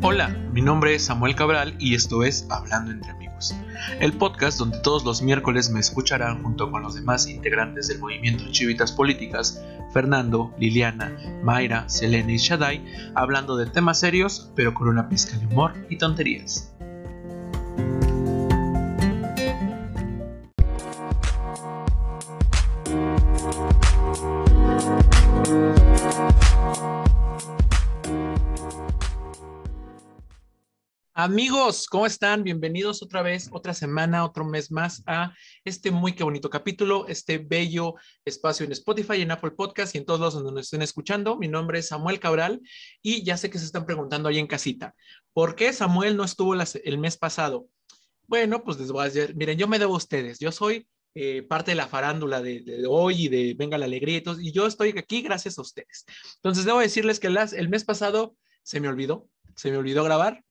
Hola, mi nombre es Samuel Cabral y esto es Hablando entre amigos, el podcast donde todos los miércoles me escucharán junto con los demás integrantes del movimiento Chivitas Políticas, Fernando, Liliana, Mayra, Selene y Shaddai, hablando de temas serios pero con una pizca de humor y tonterías. Amigos, ¿cómo están? Bienvenidos otra vez, otra semana, otro mes más a este muy que bonito capítulo, este bello espacio en Spotify, en Apple Podcast y en todos los donde nos estén escuchando. Mi nombre es Samuel Cabral y ya sé que se están preguntando ahí en casita, ¿por qué Samuel no estuvo el mes pasado? Bueno, pues les voy a decir, miren, yo me debo a ustedes, yo soy eh, parte de la farándula de, hoy y de Venga la Alegría y, todo, y yo estoy aquí gracias a ustedes. Entonces, debo decirles que el mes pasado se me olvidó, se me olvidó grabar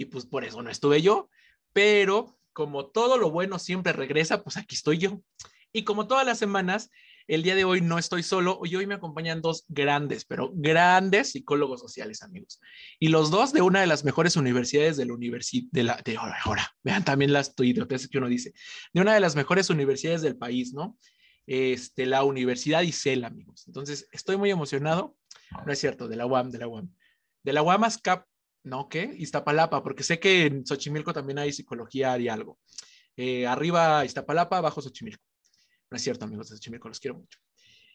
y pues por eso no estuve yo, pero como todo lo bueno siempre regresa, pues aquí estoy yo. Y como todas las semanas, el día de hoy no estoy solo, hoy, hoy me acompañan dos grandes, pero grandes psicólogos sociales, amigos. Y los dos de una de las mejores universidades de la universidad, de la, de ahora, vean también las idioteces que uno dice, de una de las mejores universidades del país, ¿no? Este, la Universidad ICEL, amigos. Entonces, estoy muy emocionado. No es cierto, de la UAM, de la UAM. De la UAM Cap ¿no? ¿Qué? Iztapalapa, porque sé que en Xochimilco también hay psicología y algo. Eh, arriba Iztapalapa, abajo Xochimilco. No es cierto, amigos de Xochimilco, los quiero mucho.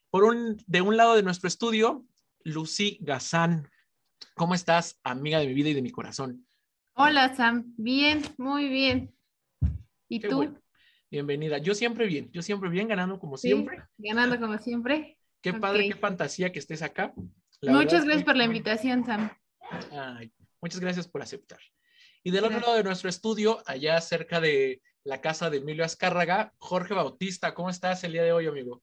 Por un, de un lado de nuestro estudio, Lucy Gazán. ¿Cómo estás, amiga de mi vida y de mi corazón? Hola, Sam. Bien, muy bien. ¿Y tú? Bienvenida. Yo siempre bien, yo siempre bien, ganando como siempre. Ganando como siempre. Qué padre, qué fantasía que estés acá. Muchas gracias por la invitación, Sam. Ay, Muchas gracias por aceptar. Y del otro lado de nuestro estudio, allá cerca de la casa de Emilio Azcárraga, Jorge Bautista, ¿cómo estás el día de hoy, amigo?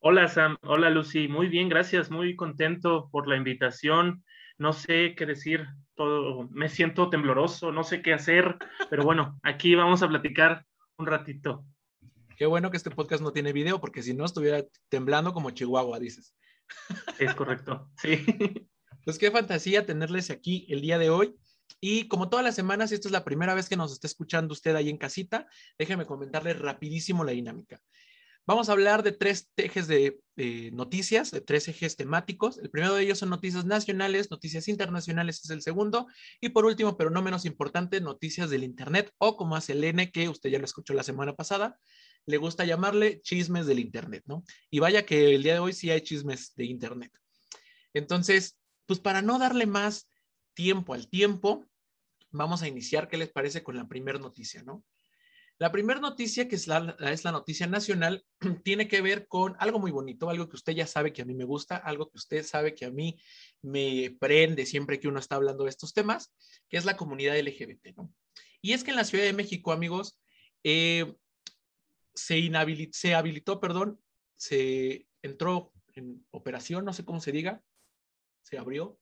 Hola Sam, hola Lucy, muy bien, gracias, muy contento por la invitación. No sé qué decir, todo, me siento tembloroso, no sé qué hacer, pero bueno, aquí vamos a platicar un ratito. Qué bueno que este podcast no tiene video, porque si no estuviera temblando como Chihuahua, dices. Es correcto, sí. Pues qué fantasía tenerles aquí el día de hoy. Y como todas las semanas, si esta es la primera vez que nos está escuchando usted ahí en casita, déjeme comentarle rapidísimo la dinámica. Vamos a hablar de tres ejes de noticias, de tres ejes temáticos. El primero de ellos son noticias nacionales, noticias internacionales es el segundo. Y por último, pero no menos importante, noticias del Internet o como hace Elene, que usted ya lo escuchó la semana pasada, le gusta llamarle chismes del Internet, ¿no? Y vaya que el día de hoy sí hay chismes de Internet. Entonces, pues para no darle más tiempo al tiempo, vamos a iniciar, ¿qué les parece con la primera noticia, no? La primera noticia, que es la, es la noticia nacional, tiene que ver con algo muy bonito, algo que usted ya sabe que a mí me gusta, algo que usted sabe que a mí me prende siempre que uno está hablando de estos temas, que es la comunidad LGBT, ¿no? Y es que en la Ciudad de México, amigos, eh, se, se habilitó, perdón, se entró en operación, no sé cómo se diga, se abrió.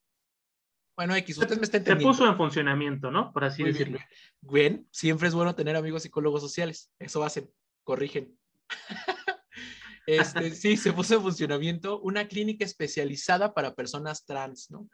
Bueno, X, usted me está entendiendo. Se puso en funcionamiento, ¿no? Por así decirlo. Bien. siempre es bueno tener amigos psicólogos sociales. Eso hacen, corrigen. este, sí, se puso en funcionamiento una clínica especializada para personas trans, ¿no?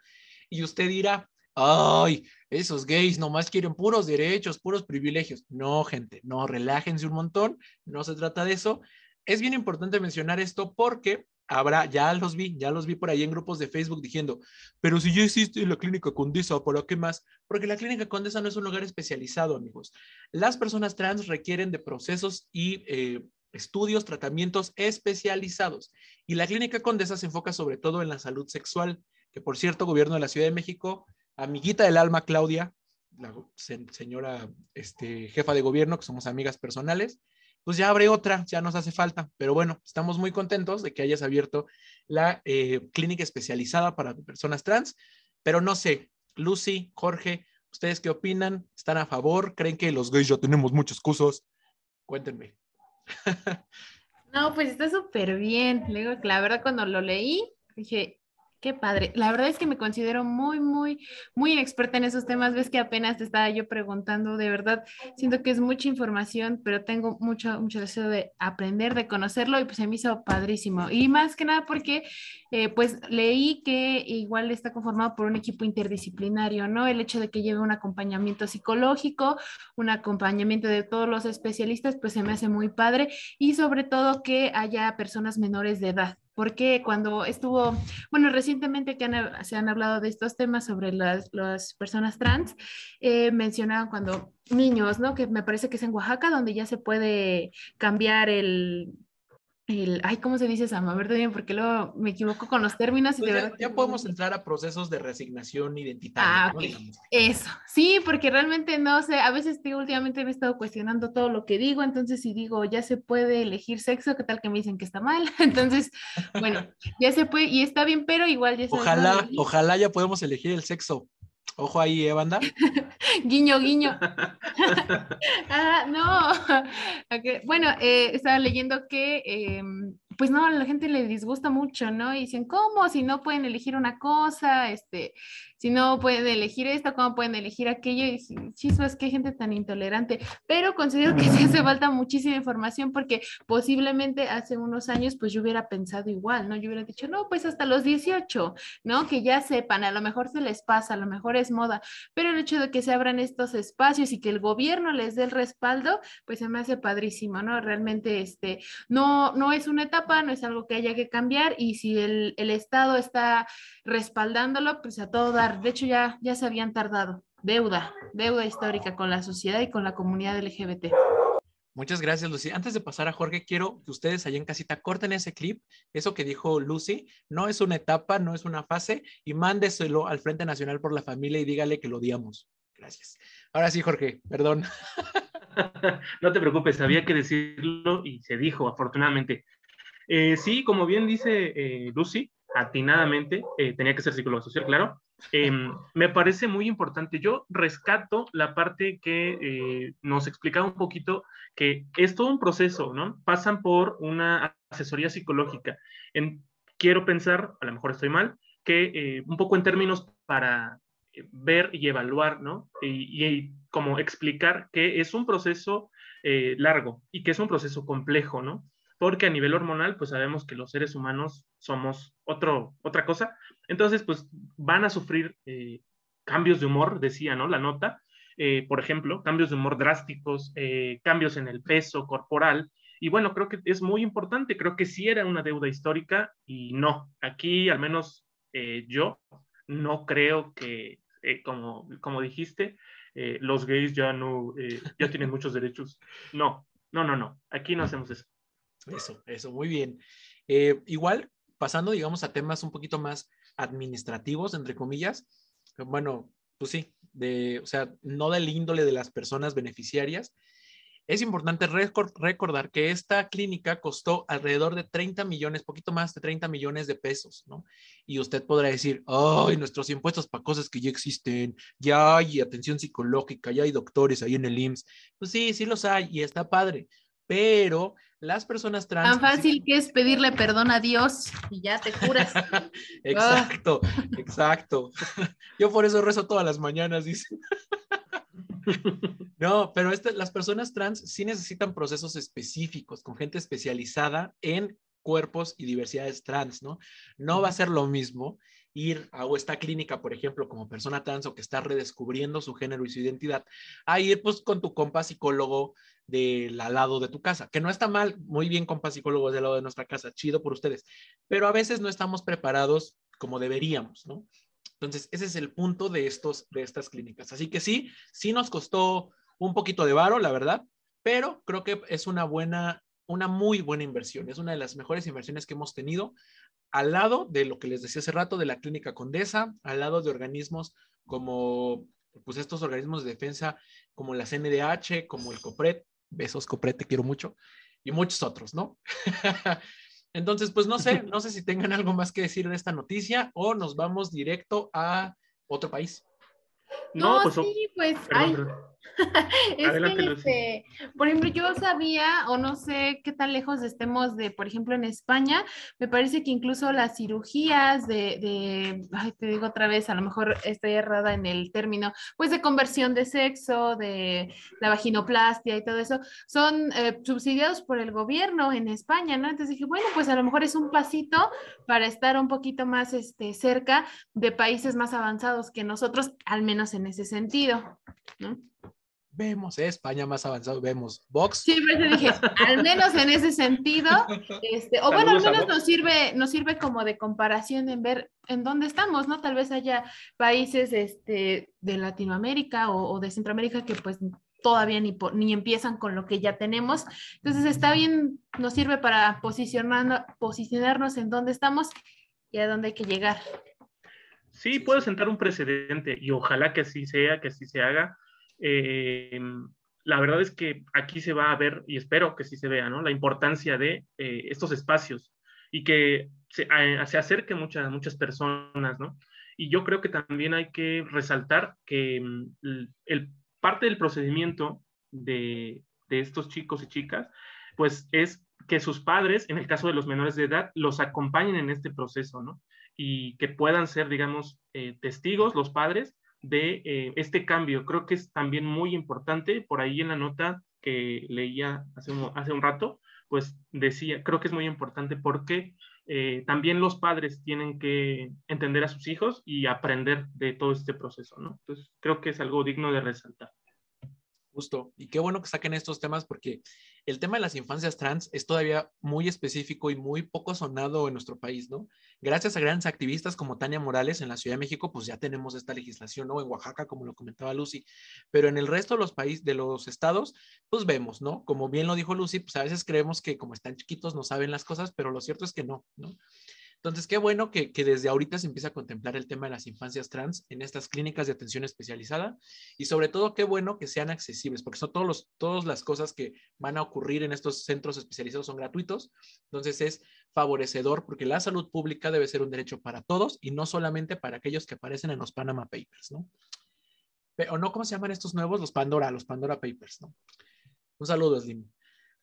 Y usted dirá, ay, esos gays nomás quieren puros derechos, puros privilegios. No, gente, no, relájense un montón, no se trata de eso. Es bien importante mencionar esto porque habrá, ya los vi, ya los vi por ahí en grupos de Facebook diciendo, pero si ya existe la clínica Condesa, ¿para qué más? Porque la clínica Condesa no es un lugar especializado, amigos. Las personas trans requieren de procesos y eh, estudios, tratamientos especializados. Y la clínica Condesa se enfoca sobre todo en la salud sexual, que por cierto, gobierno de la Ciudad de México, amiguita del alma Claudia, la señora este, jefa de gobierno, que somos amigas personales, pues ya abre otra, ya nos hace falta. Pero bueno, estamos muy contentos de que hayas abierto la eh, clínica especializada para personas trans. Pero no sé, Lucy, Jorge, ¿ustedes qué opinan? ¿Están a favor? ¿Creen que los gays ya tenemos muchos cursos? Cuéntenme. no, pues está súper bien. Luego, la verdad, cuando lo leí, dije, Qué padre. La verdad es que me considero muy, muy, muy experta en esos temas. Ves que apenas te estaba yo preguntando, de verdad, siento que es mucha información, pero tengo mucho, mucho deseo de aprender, de conocerlo y pues se me hizo padrísimo. Y más que nada porque eh, pues leí que igual está conformado por un equipo interdisciplinario, ¿no? El hecho de que lleve un acompañamiento psicológico, un acompañamiento de todos los especialistas, pues se me hace muy padre y sobre todo que haya personas menores de edad porque cuando estuvo, bueno, recientemente que se han hablado de estos temas sobre las, las personas trans, eh, mencionaban cuando niños, ¿no? Que me parece que es en Oaxaca donde ya se puede cambiar el, el, ay, ¿cómo se dice Sam? A ver, bien, porque luego me equivoco con los términos. Y pues de ya, verdad ya podemos entrar a procesos de resignación identitaria. Ah, ok. Eso, sí, porque realmente no sé, a veces tío, últimamente me he estado cuestionando todo lo que digo, entonces si digo ya se puede elegir sexo, ¿qué tal que me dicen que está mal? Entonces, bueno, ya se puede y está bien, pero igual ya se Ojalá, ojalá ya podemos elegir el sexo. Ojo ahí, ¿eh, banda? guiño, guiño. ah, no. Okay. Bueno, eh, estaba leyendo que, eh, pues no, a la gente le disgusta mucho, ¿no? Y dicen, ¿cómo? Si no pueden elegir una cosa, este, si no pueden elegir esto, ¿cómo pueden elegir aquello? Y chispas, qué gente tan intolerante. Pero considero que sí hace falta muchísima información porque posiblemente hace unos años, pues yo hubiera pensado igual, ¿no? Yo hubiera dicho, no, pues hasta los 18, ¿no? Que ya sepan, a lo mejor se les pasa, a lo mejor es moda, pero el hecho de que se abran estos espacios y que el gobierno les dé el respaldo, pues se me hace padrísimo, ¿no? Realmente, este, no, no es una etapa, no es algo que haya que cambiar y si el, el Estado está respaldándolo, pues a todo dar. De hecho, ya, ya se habían tardado. Deuda, deuda histórica con la sociedad y con la comunidad LGBT. Muchas gracias, Lucy. Antes de pasar a Jorge, quiero que ustedes allá en casita corten ese clip. Eso que dijo Lucy no es una etapa, no es una fase, y mándeselo al Frente Nacional por la Familia y dígale que lo odiamos. Gracias. Ahora sí, Jorge, perdón. no te preocupes, había que decirlo y se dijo, afortunadamente. Eh, sí, como bien dice eh, Lucy, atinadamente, eh, tenía que ser psicólogo social, claro. Em, me parece muy importante. Yo rescato la parte que eh, nos explicaba un poquito que es todo un proceso, ¿no? Pasan por una asesoría psicológica. En, quiero pensar, a lo mejor estoy mal, que un poco en términos para ver y evaluar, ¿no? Y como explicar que es un proceso largo y que es un proceso complejo, ¿no? Porque a nivel hormonal, pues sabemos que los seres humanos somos otro, otra cosa. Entonces, pues van a sufrir eh, cambios de humor, decía, ¿no? La nota, eh, por ejemplo, cambios de humor drásticos, eh, cambios en el peso corporal. Y bueno, creo que es muy importante, creo que sí era una deuda histórica y no, aquí al menos yo no creo que, como, como dijiste, los gays ya no, ya tienen muchos derechos. No, no, no, no, aquí no hacemos eso. Eso, eso, muy bien. Eh, igual, pasando, digamos, a temas un poquito más administrativos, entre comillas, bueno, pues sí, de, o sea, no del índole de las personas beneficiarias. Es importante recordar que esta clínica costó alrededor de 30 millones, poquito más de 30 millones de pesos, ¿no? Y usted podrá decir, ay, nuestros impuestos para cosas que ya existen, ya hay atención psicológica, ya hay doctores ahí en el IMSS. Pues sí, sí los hay y está padre, pero las personas trans... Tan fácil que es pedirle perdón a Dios y ya te curas. exacto, exacto. Yo por eso rezo todas las mañanas, dice. no, pero este, las personas trans sí necesitan procesos específicos con gente especializada en cuerpos y diversidades trans, ¿no? No va a ser lo mismo ir a esta clínica, por ejemplo, como persona trans o que está redescubriendo su género y su identidad, a ir pues con tu compa psicólogo del lado de tu casa, que no está mal, muy bien compa psicólogos del lado de nuestra casa, chido por ustedes, pero a veces no estamos preparados como deberíamos, ¿no? Entonces, ese es el punto de, estos, de estas clínicas. Así que sí, sí nos costó un poquito de varo, la verdad, pero creo que es una buena, una muy buena inversión. Es una de las mejores inversiones que hemos tenido al lado de lo que les decía hace rato, de la Clínica Condesa, al lado de organismos como pues estos organismos de defensa como la CNDH, como el COPRED, besos COPRED, te quiero mucho, y muchos otros, ¿no? Entonces, pues no sé, no sé si tengan algo más que decir de esta noticia o nos vamos directo a otro país. No, pues, sí, pues, Adelante, este, por ejemplo, yo sabía o no sé qué tan lejos estemos de, por ejemplo, en España, me parece que incluso las cirugías de, de ay, te digo otra vez, a lo mejor estoy errada en el término, pues de conversión de sexo, de la vaginoplastia y todo eso, son eh, subsidiados por el gobierno en España, ¿no? Entonces dije, bueno, pues a lo mejor es un pasito para estar un poquito más este, cerca de países más avanzados que nosotros, al menos en ese sentido, ¿no? Vemos ¿eh? España más avanzado, vemos Vox. Sí, pero dije, al menos en ese sentido, este, o bueno, al menos nos sirve, nos sirve como de comparación en ver en dónde estamos, ¿no? Tal vez haya países este, de Latinoamérica o, de Centroamérica que pues todavía ni, ni empiezan con lo que ya tenemos. Entonces está bien, nos sirve para posicionarnos, posicionarnos en dónde estamos y a dónde hay que llegar. Sí, puede sentar un precedente y ojalá que así sea, que así se haga eh, la verdad es que aquí se va a ver, y espero que sí se vea, ¿no? La importancia de eh, estos espacios y que se, se acerquen muchas, muchas personas, ¿no? Y yo creo que también hay que resaltar que mm, el, parte del procedimiento de, de estos chicos y chicas, pues es que sus padres, en el caso de los menores de edad, los acompañen en este proceso, ¿no? Y que puedan ser, digamos, eh, testigos los padres de eh, este cambio. Creo que es también muy importante, por ahí en la nota que leía hace un, hace un rato, pues decía, creo que es muy importante porque eh, también los padres tienen que entender a sus hijos y aprender de todo este proceso, ¿no? Entonces, creo que es algo digno de resaltar. Justo. Y qué bueno que saquen estos temas porque el tema de las infancias trans es todavía muy específico y muy poco sonado en nuestro país, ¿no? Gracias a grandes activistas como Tania Morales en la Ciudad de México, pues ya tenemos esta legislación, ¿no? En Oaxaca, como lo comentaba Lucy, pero en el resto de los países, de los estados, pues vemos, ¿no? Como bien lo dijo Lucy, pues a veces creemos que como están chiquitos no saben las cosas, pero lo cierto es que no, ¿no? Entonces, qué bueno que, desde ahorita se empieza a contemplar el tema de las infancias trans en estas clínicas de atención especializada y sobre todo qué bueno que sean accesibles, porque son todos los, todas las cosas que van a ocurrir en estos centros especializados son gratuitos. Entonces, es favorecedor porque la salud pública debe ser un derecho para todos y no solamente para aquellos que aparecen en los Panama Papers, ¿no? O no, ¿cómo se llaman estos nuevos? Los Pandora, los Pandora Papers, ¿no? Un saludo, Slim.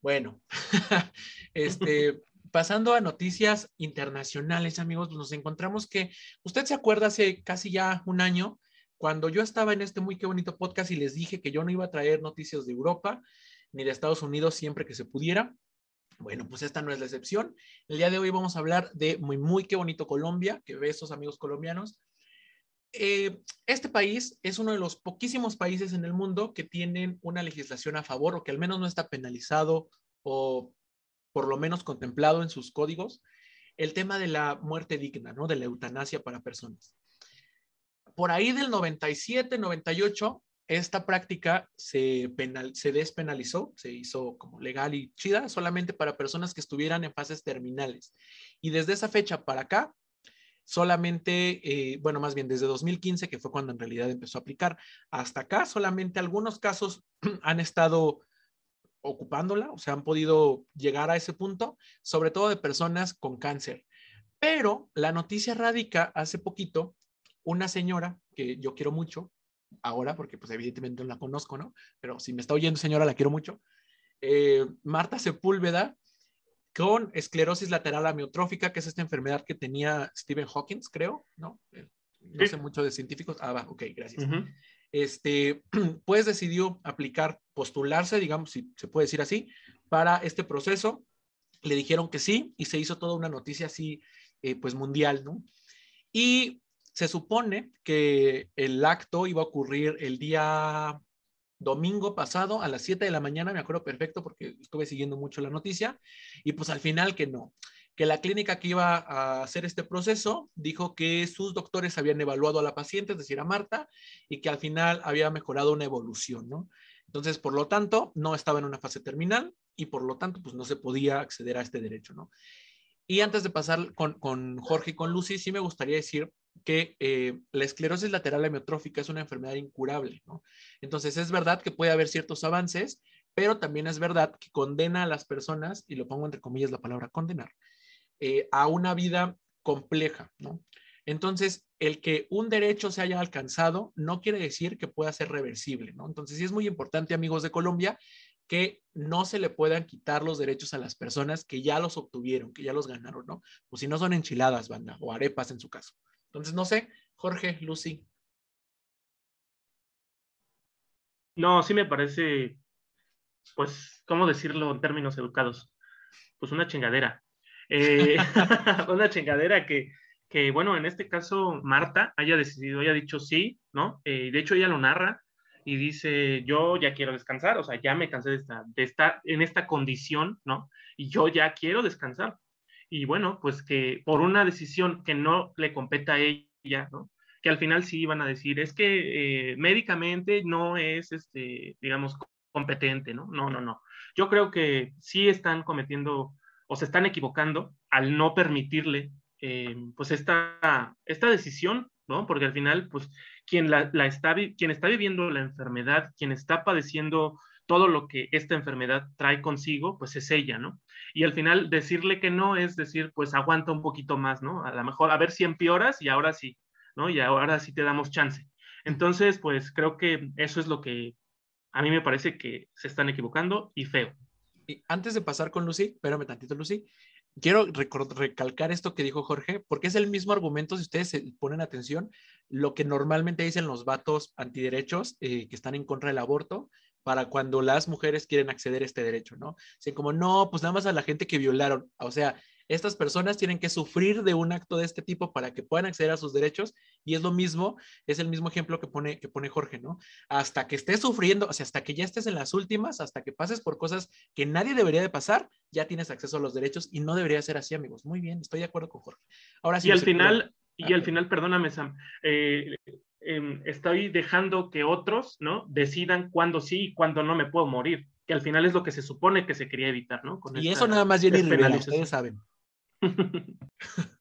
Bueno, este, pasando a noticias internacionales, amigos, nos encontramos que usted se acuerda hace casi ya un año, cuando yo estaba en este muy qué bonito podcast y les dije que yo no iba a traer noticias de Europa ni de Estados Unidos siempre que se pudiera. Bueno, pues esta no es la excepción. El día de hoy vamos a hablar de muy, muy qué bonito Colombia, que besos amigos colombianos. Eh, este país es uno de los poquísimos países en el mundo que tienen una legislación a favor o que al menos no está penalizado o por lo menos contemplado en sus códigos, el tema de la muerte digna, ¿no? De la eutanasia para personas. Por ahí del 97, 98, esta práctica se, penal, se despenalizó, se hizo como legal y chida solamente para personas que estuvieran en fases terminales. Y desde esa fecha para acá, solamente, eh, bueno, más bien desde 2015, que fue cuando en realidad empezó a aplicar, hasta acá solamente algunos casos han estado ocupándola, o sea, han podido llegar a ese punto, sobre todo de personas con cáncer. Pero la noticia radica hace poquito, una señora que yo quiero mucho, ahora, porque pues evidentemente no la conozco, ¿no? Pero si me está oyendo señora, la quiero mucho. Eh, Marta Sepúlveda, con esclerosis lateral amiotrófica, que es esta enfermedad que tenía Stephen Hawking, creo, ¿no? Eh, no sé mucho de científicos. Ah, va, ok, gracias este, pues decidió aplicar, postularse, digamos, si se puede decir así, para este proceso. Le dijeron que sí y se hizo toda una noticia así, eh, pues mundial, ¿no? Y se supone que el acto iba a ocurrir el día domingo pasado a las 7 de la mañana, me acuerdo perfecto porque estuve siguiendo mucho la noticia, y pues al final que no que la clínica que iba a hacer este proceso dijo que sus doctores habían evaluado a la paciente, es decir, a Marta, y que al final había mejorado una evolución, ¿no? Entonces, por lo tanto, no estaba en una fase terminal y por lo tanto, pues no se podía acceder a este derecho, ¿no? Y antes de pasar con, con Jorge y con Lucy, sí me gustaría decir que eh, la esclerosis lateral amiotrófica es una enfermedad incurable, ¿no? Entonces, es verdad que puede haber ciertos avances, pero también es verdad que condena a las personas, y lo pongo entre comillas la palabra condenar, eh, a una vida compleja, ¿no? Entonces, el que un derecho se haya alcanzado no quiere decir que pueda ser reversible, ¿no? Entonces, sí es muy importante, amigos de Colombia, que no se le puedan quitar los derechos a las personas que ya los obtuvieron, que ya los ganaron, ¿no? O si no son enchiladas, banda, o arepas en su caso. Entonces, no sé, Jorge, Lucy. No, sí me parece, pues, ¿cómo decirlo en términos educados? Pues una chingadera. Eh, una chingadera que, que, bueno, en este caso Marta haya decidido, haya dicho sí, ¿no? Eh, de hecho ella lo narra y dice, yo ya quiero descansar, o sea, ya me cansé de estar, de estar en esta condición, ¿no? Y yo ya quiero descansar. Y bueno, pues que por una decisión que no le compete a ella, ¿no? Que al final sí iban a decir, es que eh, médicamente no es, este, digamos, competente, ¿no? No, no, no. Yo creo que sí están cometiendo o se están equivocando al no permitirle, eh, pues, esta, esta decisión, ¿no? Porque al final, pues, quien, la, está, quien está viviendo la enfermedad, quien está padeciendo todo lo que esta enfermedad trae consigo, pues es ella, ¿no? Y al final decirle que no es decir, pues aguanta un poquito más, ¿no? A lo mejor a ver si empeoras y ahora sí, ¿no? Y ahora sí te damos chance. Entonces, pues creo que eso es lo que a mí me parece que se están equivocando y feo. Y antes de pasar con Lucy, espérame tantito, Lucy, quiero recalcar esto que dijo Jorge, porque es el mismo argumento, si ustedes se ponen atención, lo que normalmente dicen los vatos antiderechos eh, que están en contra del aborto para cuando las mujeres quieren acceder a este derecho, ¿no? O como, no, pues nada más a la gente que violaron, o sea, estas personas tienen que sufrir de un acto de este tipo para que puedan acceder a sus derechos y es lo mismo, es el mismo ejemplo que pone, que pone Jorge, ¿no? Hasta que estés sufriendo, o sea, hasta que ya estés en las últimas, hasta que pases por cosas que nadie debería de pasar, ya tienes acceso a los derechos y no debería ser así, amigos. Muy bien, estoy de acuerdo con Jorge. Ahora sí. Y al final, y al final, perdóname, Sam, eh, em, estoy dejando que otros, ¿no? Decidan cuándo sí y cuándo no me puedo morir, que al final es lo que se supone que se quería evitar, ¿no? y eso nada más Jenny Rivera, ustedes saben.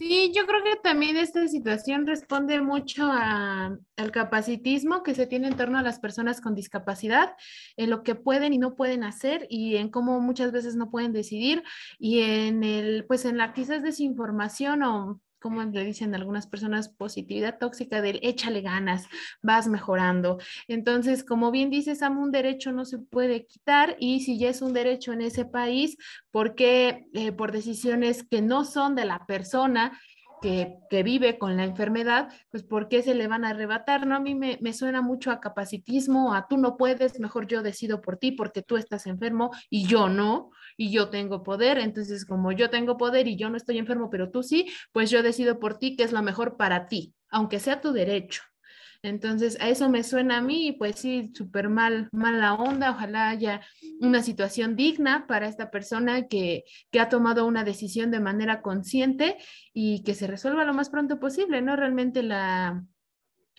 Sí, yo creo que también esta situación responde mucho al capacitismo que se tiene en torno a las personas con discapacidad, en lo que pueden y no pueden hacer y en cómo muchas veces no pueden decidir y en el, pues en la quizás desinformación o como le dicen algunas personas, positividad tóxica del échale ganas, vas mejorando. Entonces, como bien dices, Sam, un derecho no se puede quitar y si ya es un derecho en ese país, ¿por qué eh, por decisiones que no son de la persona que, vive con la enfermedad, pues ¿por qué se le van a arrebatar? ¿no? A mí me, me, suena mucho a capacitismo, a tú no puedes, mejor yo decido por ti porque tú estás enfermo y yo no, y yo tengo poder, entonces como yo tengo poder y yo no estoy enfermo, pero tú sí, pues yo decido por ti que es lo mejor para ti, aunque sea tu derecho. Entonces, a eso me suena a mí, pues sí, súper mal, mala onda. Ojalá haya una situación digna para esta persona que, que, ha tomado una decisión de manera consciente y que se resuelva lo más pronto posible, ¿no? Realmente la,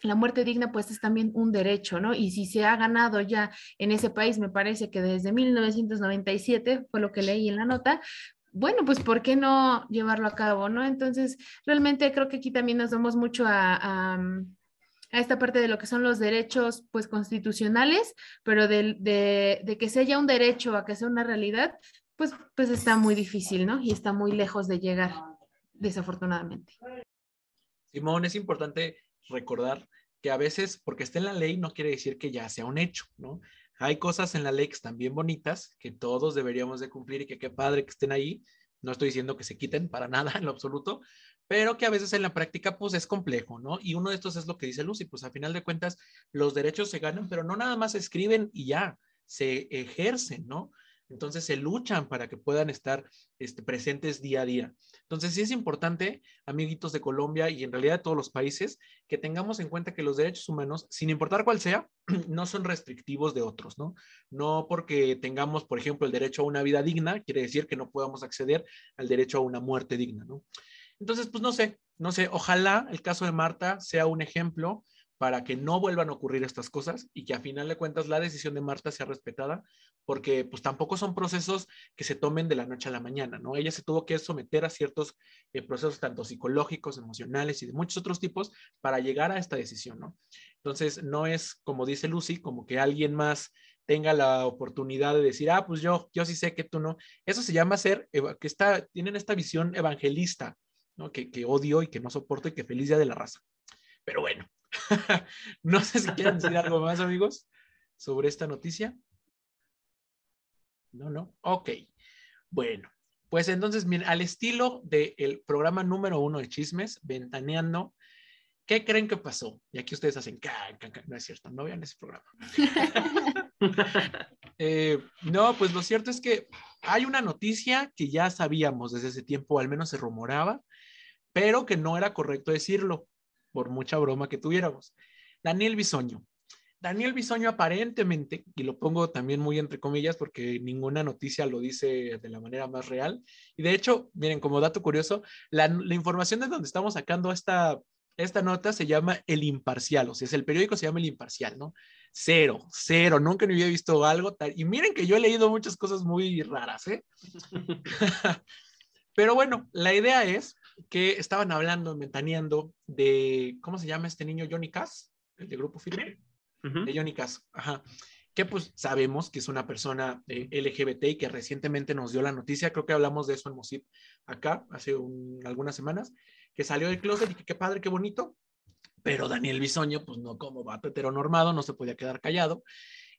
la muerte digna pues es también un derecho, ¿no? Y si se ha ganado ya en ese país, me parece que desde 1997 fue lo que leí en la nota, bueno, pues ¿por qué no llevarlo a cabo, ¿no? Entonces, realmente creo que aquí también nos vamos mucho a esta parte de lo que son los derechos pues constitucionales, pero de, de, que sea ya un derecho a que sea una realidad, pues, pues está muy difícil, ¿no? Y está muy lejos de llegar, desafortunadamente. Simón, es importante recordar que a veces, porque esté en la ley, no quiere decir que ya sea un hecho, ¿no? Hay cosas en la ley que están bien bonitas, que todos deberíamos de cumplir y que qué padre que estén ahí. No estoy diciendo que se quiten para nada en lo absoluto, pero que a veces en la práctica pues es complejo, ¿no? Y uno de estos es lo que dice Lucy, pues a final de cuentas los derechos se ganan, pero no nada más se escriben y ya, se ejercen, ¿no? Entonces se luchan para que puedan estar este, presentes día a día. Entonces sí es importante, amiguitos de Colombia y en realidad de todos los países, que tengamos en cuenta que los derechos humanos, sin importar cuál sea, no son restrictivos de otros, ¿no? No porque tengamos, por ejemplo, el derecho a una vida digna, quiere decir que no podamos acceder al derecho a una muerte digna, ¿no? Entonces, pues no sé, no sé, ojalá el caso de Marta sea un ejemplo para que no vuelvan a ocurrir estas cosas y que a final de cuentas la decisión de Marta sea respetada, porque pues tampoco son procesos que se tomen de la noche a la mañana, ¿no? Ella se tuvo que someter a ciertos eh, procesos tanto psicológicos, emocionales y de muchos otros tipos para llegar a esta decisión, ¿no? Entonces, no es como dice Lucy, como que alguien más tenga la oportunidad de decir, ah, pues yo, yo sí sé que tú no. Eso se llama ser, que está, tienen esta visión evangelista ¿no? Que, que odio y que no soporto y que feliz día de la raza. Pero bueno, no sé si quieren decir algo más, amigos, sobre esta noticia. No, no. Ok. Bueno, pues entonces, miren, al estilo del programa número uno de chismes, Ventaneando, ¿qué creen que pasó? Y aquí ustedes hacen, no es cierto, no vean ese programa. Eh, no, pues lo cierto es que hay una noticia que ya sabíamos desde ese tiempo, al menos se rumoraba, pero que no era correcto decirlo, por mucha broma que tuviéramos. Daniel Bisoño. Daniel Bisoño aparentemente, y lo pongo también muy entre comillas porque ninguna noticia lo dice de la manera más real, y de hecho, miren, como dato curioso, la, información de donde estamos sacando esta, esta nota se llama El Imparcial, o sea, es el periódico se llama El Imparcial, ¿no? Cero, cero, nunca había visto algo tal. Y miren que yo he leído muchas cosas muy raras, ¿eh? Pero bueno, la idea es que estaban hablando, mentaneando de, ¿cómo se llama este niño? Johnny Cass, el de Grupo Firme, de Johnny Cass, ajá. Que pues sabemos que es una persona eh, LGBT y que recientemente nos dio la noticia, creo que hablamos de eso en Mosip acá, hace algunas semanas, que salió del closet y que qué padre, qué bonito, pero Daniel Bisoño, pues no como vato heteronormado, no se podía quedar callado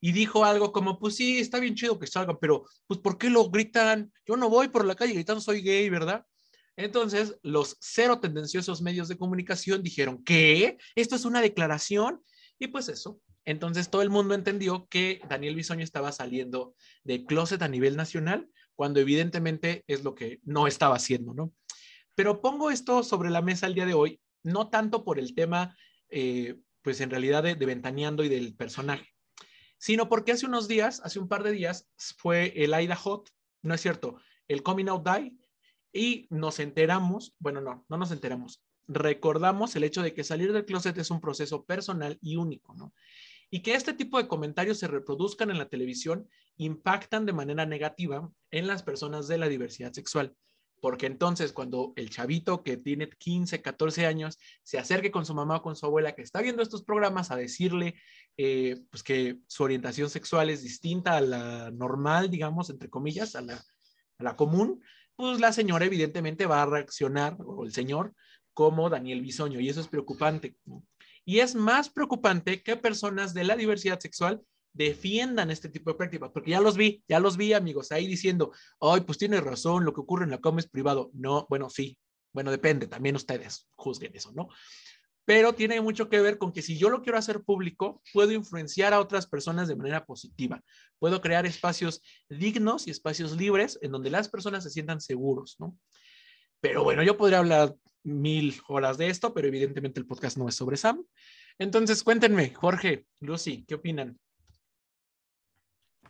y dijo algo como, pues sí, está bien chido que salgan, pero pues ¿por qué lo gritan? Yo no voy por la calle gritando soy gay, ¿verdad? Entonces, los cero tendenciosos medios de comunicación dijeron, ¿qué? ¿Esto es una declaración? Y pues eso. Entonces, todo el mundo entendió que Daniel Bisoño estaba saliendo de closet a nivel nacional, cuando evidentemente es lo que no estaba haciendo, ¿no? Pero pongo esto sobre la mesa el día de hoy, no tanto por el tema, eh, pues en realidad de, de Ventaneando y del personaje, sino porque hace unos días, hace un par de días, fue el Aida Hot, no es cierto, el Coming Out Die, y nos enteramos, bueno, no, no nos enteramos, recordamos el hecho de que salir del closet es un proceso personal y único, ¿no? Y que este tipo de comentarios se reproduzcan en la televisión impactan de manera negativa en las personas de la diversidad sexual. Porque entonces cuando el chavito que tiene 15, 14 años se acerque con su mamá o con su abuela que está viendo estos programas a decirle eh, pues que su orientación sexual es distinta a la normal, digamos, entre comillas, a la, a la común, pues la señora evidentemente va a reaccionar, o el señor, como Daniel Bisoño, y eso es preocupante. Y es más preocupante que personas de la diversidad sexual defiendan este tipo de prácticas, porque ya los vi, ya los vi, amigos, ahí diciendo, ay, pues tiene razón, lo que ocurre en la cama es privado. No, bueno, sí, bueno, depende, también ustedes juzguen eso, ¿no? Pero tiene mucho que ver con que si yo lo quiero hacer público, puedo influenciar a otras personas de manera positiva. Puedo crear espacios dignos y espacios libres en donde las personas se sientan seguros, ¿no? Pero bueno, yo podría hablar mil horas de esto, pero evidentemente el podcast no es sobre Sam. Entonces, cuéntenme, Jorge, Lucy, ¿qué opinan?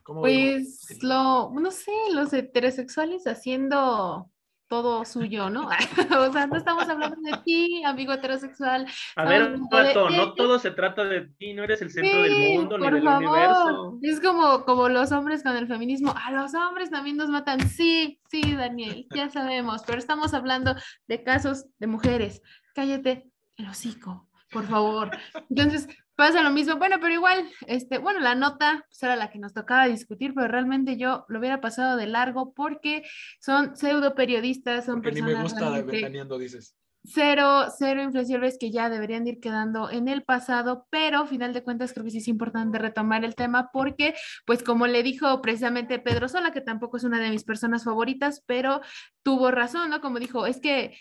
pues lo, no sé, los heterosexuales haciendo todo suyo, ¿no? o sea, no estamos hablando de ti, amigo heterosexual. A ver, Pato, no todo se trata de ti, no eres el centro del mundo ni del universo. Es como, como los hombres con el feminismo, a los hombres también nos matan. Sí, sí, Daniel, ya sabemos, pero estamos hablando de casos de mujeres. Cállate el hocico, por favor. Entonces, pasa lo mismo. Bueno, pero igual, este, bueno, la nota pues, era la que nos tocaba discutir, pero realmente yo lo hubiera pasado de largo porque son pseudo periodistas, son personas. Ni me gusta ventaneando, dices. Cero, cero influenciadores que ya deberían ir quedando en el pasado, pero final de cuentas creo que sí es importante retomar el tema porque, pues como le dijo precisamente Pedro Sola, que tampoco es una de mis personas favoritas, pero tuvo razón, ¿no? Como dijo, es que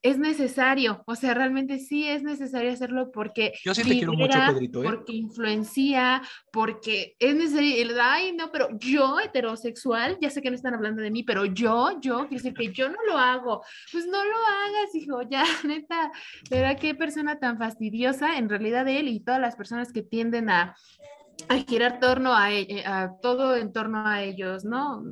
es necesario, o sea, realmente sí es necesario hacerlo porque yo sí te quiero mucho, Pedrito, ¿eh? porque influencia, porque es necesario, ay, no, pero yo heterosexual, ya sé que no están hablando de mí, pero yo, yo, quiero decir que yo no lo hago, pues no lo hagas, hijo, ya, neta, verdad qué persona tan fastidiosa, en realidad él y todas las personas que tienden a, a girar torno a, e, a todo en torno a ellos, ¿no?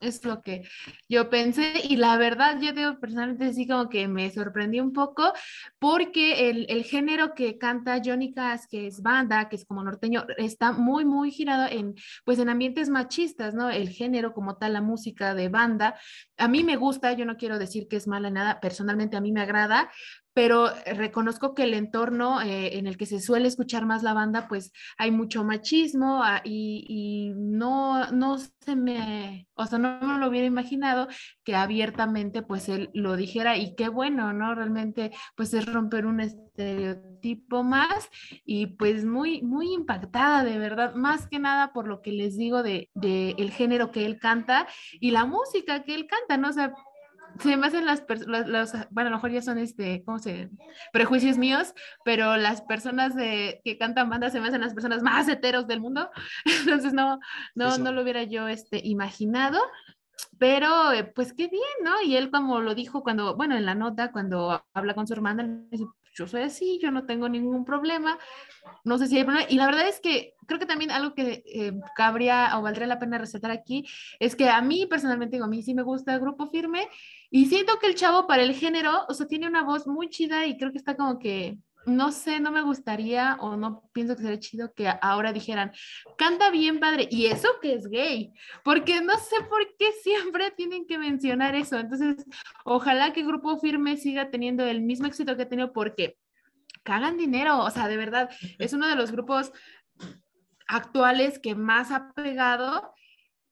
Es lo que yo pensé y la verdad yo digo personalmente sí como que me sorprendió un poco porque el, el, género que canta Johnny Cass, que es banda, que es como norteño, está muy, muy girado en, pues en ambientes machistas, ¿no? El género como tal, la música de banda, a mí me gusta, yo no quiero decir que es mala nada, personalmente a mí me agrada, pero reconozco que el entorno eh, en el que se suele escuchar más la banda, pues hay mucho machismo ah, y, no, no se me, o sea, no me lo hubiera imaginado que abiertamente pues él lo dijera y qué bueno, ¿no? Realmente pues es romper un estereotipo más y pues muy, muy impactada de verdad, más que nada por lo que les digo de, de el género que él canta y la música que él canta, ¿no? O sea, se me hacen las personas, bueno, a lo mejor ya son este, ¿cómo se? Prejuicios míos, pero las personas de, que cantan bandas se me hacen las personas más heteros del mundo, entonces no, no, no lo hubiera yo este, imaginado, pero eh, pues qué bien, ¿no? Y él como lo dijo cuando, bueno, en la nota, cuando habla con su hermana, dice, yo soy así, yo no tengo ningún problema, no sé si hay problema. Y la verdad es que creo que también algo que eh, cabría o valdría la pena resaltar aquí es que a mí personalmente, digo, a mí sí me gusta el grupo firme y siento que el chavo para el género, o sea, tiene una voz muy chida y creo que está como que no sé, no me gustaría o no pienso que sería chido que ahora dijeran, canta bien padre, y eso que es gay, porque no sé por qué siempre tienen que mencionar eso. Entonces, ojalá que Grupo Firme siga teniendo el mismo éxito que ha tenido porque cagan dinero, o sea, de verdad, es uno de los grupos actuales que más ha pegado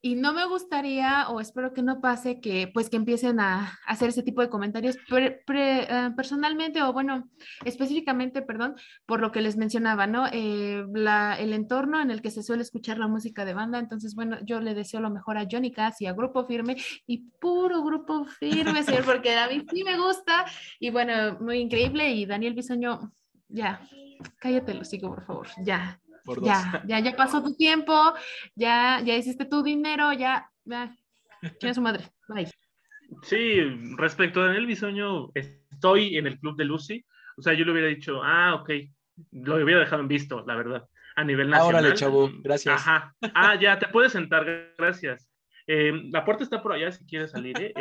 y no me gustaría, o espero que no pase, que pues que empiecen a, hacer ese tipo de comentarios eh, personalmente, o bueno, específicamente, perdón, por lo que les mencionaba, ¿no? Eh, la, el entorno en el que se suele escuchar la música de banda. Entonces, bueno, yo le deseo lo mejor a Johnny Cass y a Grupo Firme, y puro Grupo Firme, señor, porque a mí sí me gusta, y bueno, muy increíble, y Daniel Bisoño, ya, cállate lo sigo, por favor, ya, ya, ya, ya pasó tu tiempo, ya, ya hiciste tu dinero, ya, ya, su madre, bye. Sí, respecto a Daniel Bisoño, estoy en el club de Lucy, o sea, yo le hubiera dicho, ah, ok, lo hubiera dejado en visto, la verdad, a nivel nacional. Órale, chavo, gracias. Ajá, ah, ya, te puedes sentar, gracias. Eh, la puerta está por allá si quieres salir, ¿eh?